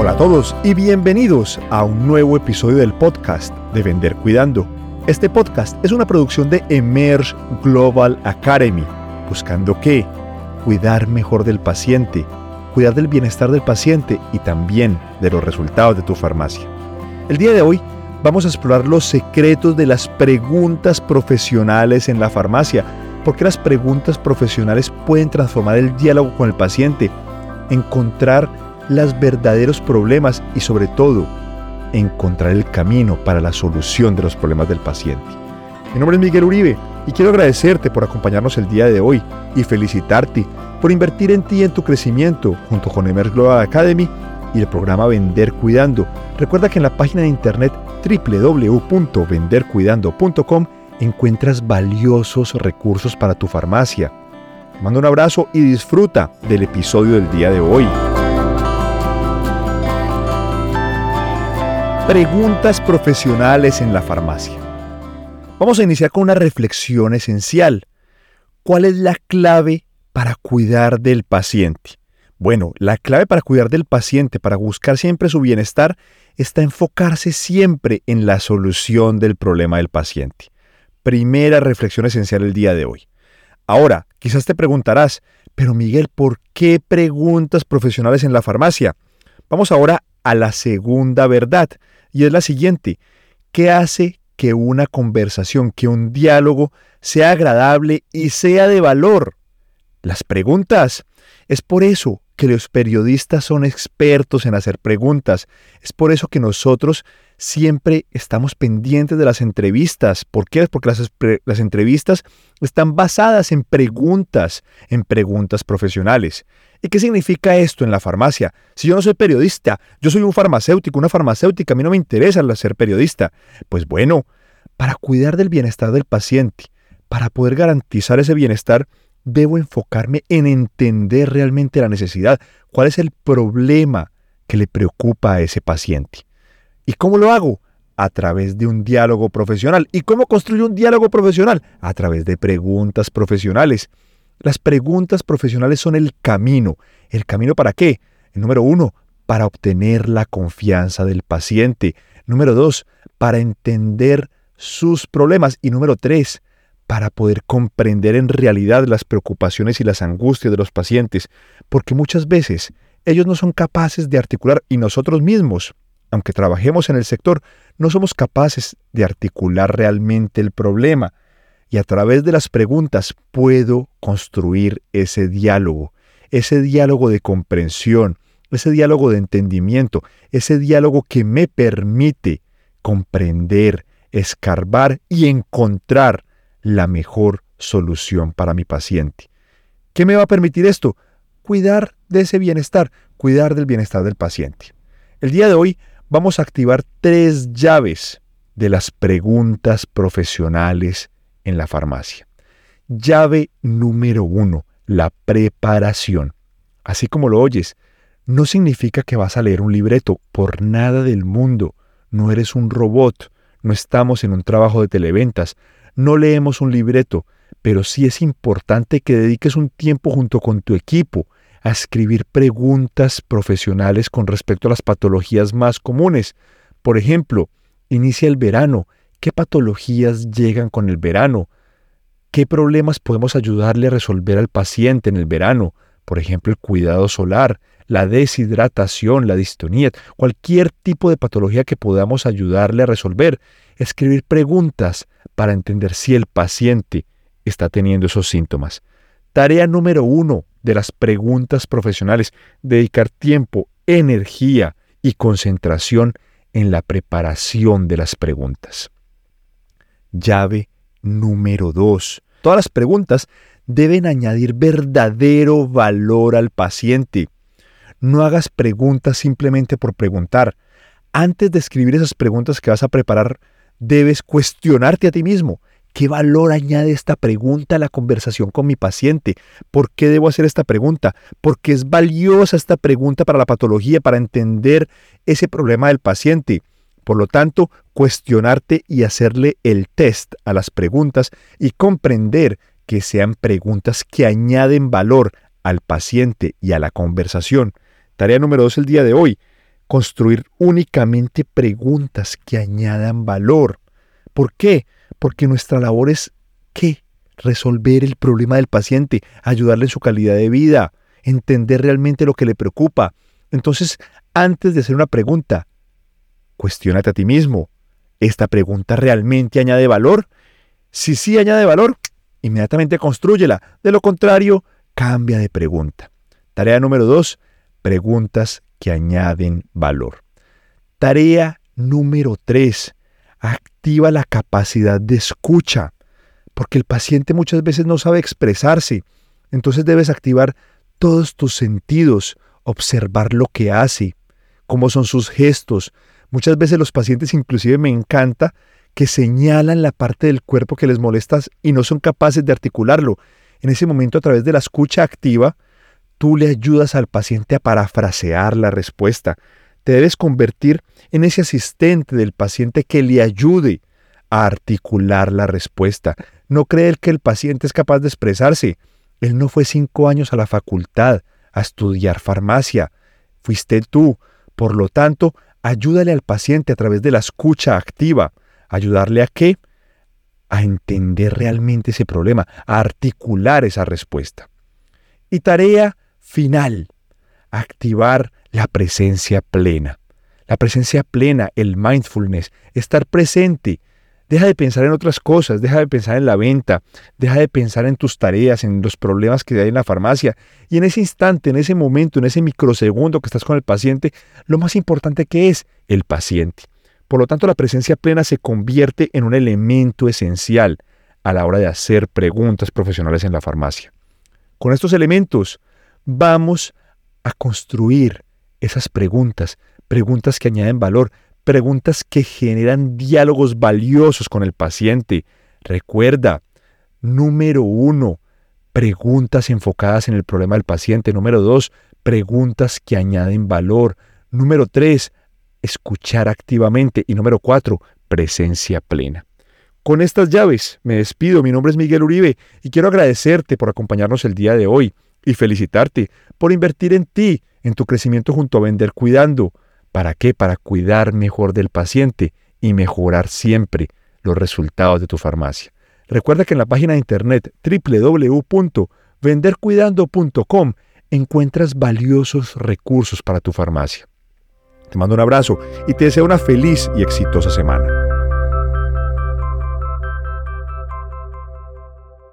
Hola a todos y bienvenidos a un nuevo episodio del podcast de Vender Cuidando. Este podcast es una producción de Emerge Global Academy, buscando qué? Cuidar mejor del paciente, cuidar del bienestar del paciente y también de los resultados de tu farmacia. El día de hoy vamos a explorar los secretos de las preguntas profesionales en la farmacia, porque las preguntas profesionales pueden transformar el diálogo con el paciente, encontrar los verdaderos problemas y sobre todo encontrar el camino para la solución de los problemas del paciente. Mi nombre es Miguel Uribe y quiero agradecerte por acompañarnos el día de hoy y felicitarte por invertir en ti y en tu crecimiento junto con Emerge Global Academy y el programa Vender Cuidando. Recuerda que en la página de internet www.vendercuidando.com encuentras valiosos recursos para tu farmacia. Te mando un abrazo y disfruta del episodio del día de hoy. Preguntas profesionales en la farmacia. Vamos a iniciar con una reflexión esencial. ¿Cuál es la clave para cuidar del paciente? Bueno, la clave para cuidar del paciente, para buscar siempre su bienestar, está enfocarse siempre en la solución del problema del paciente. Primera reflexión esencial el día de hoy. Ahora, quizás te preguntarás, pero Miguel, ¿por qué preguntas profesionales en la farmacia? Vamos ahora a la segunda verdad, y es la siguiente. ¿Qué hace que una conversación, que un diálogo sea agradable y sea de valor? Las preguntas. Es por eso que los periodistas son expertos en hacer preguntas. Es por eso que nosotros siempre estamos pendientes de las entrevistas. ¿Por qué? Porque las, entrevistas están basadas en preguntas, en preguntas profesionales. ¿Y qué significa esto en la farmacia? Si yo no soy periodista, yo soy un farmacéutico, una farmacéutica, a mí no me interesa ser periodista. Pues bueno, para cuidar del bienestar del paciente, para poder garantizar ese bienestar, debo enfocarme en entender realmente la necesidad, cuál es el problema que le preocupa a ese paciente. ¿Y cómo lo hago? A través de un diálogo profesional. ¿Y cómo construyo un diálogo profesional? A través de preguntas profesionales. Las preguntas profesionales son el camino. ¿El camino para qué? Número uno, para obtener la confianza del paciente. Número dos, para entender sus problemas. Y número tres, para poder comprender en realidad las preocupaciones y las angustias de los pacientes, porque muchas veces ellos no son capaces de articular y nosotros mismos, aunque trabajemos en el sector, no somos capaces de articular realmente el problema. Y a través de las preguntas puedo construir ese diálogo, ese diálogo de comprensión, ese diálogo de entendimiento, ese diálogo que me permite comprender, escarbar y encontrar la mejor solución para mi paciente. ¿Qué me va a permitir esto? Cuidar de ese bienestar, cuidar del bienestar del paciente. El día de hoy vamos a activar tres llaves de las preguntas profesionales en la farmacia. Llave número uno, la preparación. Así como lo oyes, no significa que vas a leer un libreto, por nada del mundo. No eres un robot, no estamos en un trabajo de televentas, no leemos un libreto, pero sí es importante que dediques un tiempo junto con tu equipo a escribir preguntas profesionales con respecto a las patologías más comunes. Por ejemplo, inicia el verano. ¿Qué patologías llegan con el verano? ¿Qué problemas podemos ayudarle a resolver al paciente en el verano? Por ejemplo, el cuidado solar, la deshidratación, la distonía, cualquier tipo de patología que podamos ayudarle a resolver. Escribir preguntas para entender si el paciente está teniendo esos síntomas. Tarea número uno de las preguntas profesionales, dedicar tiempo, energía y concentración en la preparación de las preguntas. Llave número dos. Todas las preguntas deben añadir verdadero valor al paciente. No hagas preguntas simplemente por preguntar. Antes de escribir esas preguntas que vas a preparar, debes cuestionarte a ti mismo. ¿Qué valor añade esta pregunta a la conversación con mi paciente? ¿Por qué debo hacer esta pregunta? Porque es valiosa esta pregunta para la patología, para entender ese problema del paciente. Por lo tanto, cuestionarte y hacerle el test a las preguntas y comprender que sean preguntas que añaden valor al paciente y a la conversación. Tarea número dos el día de hoy. construir únicamente preguntas que añadan valor. ¿Por qué? Porque nuestra labor es ¿qué? Resolver el problema del paciente, ayudarle en su calidad de vida, entender realmente lo que le preocupa. Entonces, antes de hacer una pregunta, cuestiónate a ti mismo. ¿Esta pregunta realmente añade valor? Si sí añade valor, inmediatamente construyela. De lo contrario, cambia de pregunta. Tarea número dos, preguntas que añaden valor. Tarea número tres, activa la capacidad de escucha, porque el paciente muchas veces no sabe expresarse. Entonces debes activar todos tus sentidos, observar lo que hace, cómo son sus gestos. Muchas veces los pacientes inclusive me encanta que señalan la parte del cuerpo que les molesta y no son capaces de articularlo. En ese momento, a través de la escucha activa, tú le ayudas al paciente a parafrasear la respuesta. Te debes convertir en ese asistente del paciente que le ayude a articular la respuesta. No cree que el paciente es capaz de expresarse. Él no fue cinco años a la facultad a estudiar farmacia. Fuiste tú. Por lo tanto, ayúdale al paciente a través de la escucha activa. ¿Ayudarle a qué? A entender realmente ese problema, a articular esa respuesta. Y tarea final, activar la presencia plena. La presencia plena, el mindfulness, estar presente, Deja de pensar en otras cosas, deja de pensar en la venta, deja de pensar en tus tareas, en los problemas que hay en la farmacia. Y en ese instante, en ese momento, en ese microsegundo que estás con el paciente, lo más importante que es el paciente. Por lo tanto, la presencia plena se convierte en un elemento esencial a la hora de hacer preguntas profesionales en la farmacia. Con estos elementos vamos a construir esas preguntas, preguntas que añaden valor, preguntas que generan diálogos valiosos con el paciente. Recuerda, número uno, preguntas enfocadas en el problema del paciente. Número dos, preguntas que añaden valor. Número tres, escuchar activamente. Y número cuatro, presencia plena. Con estas llaves me despido. Mi nombre es Miguel Uribe y quiero agradecerte por acompañarnos el día de hoy y felicitarte por invertir en ti, en tu crecimiento junto a Vender Cuidando. ¿Para qué? Para cuidar mejor del paciente y mejorar siempre los resultados de tu farmacia. Recuerda que en la página de internet www.vendercuidando.com encuentras valiosos recursos para tu farmacia. Te mando un abrazo y te deseo una feliz y exitosa semana.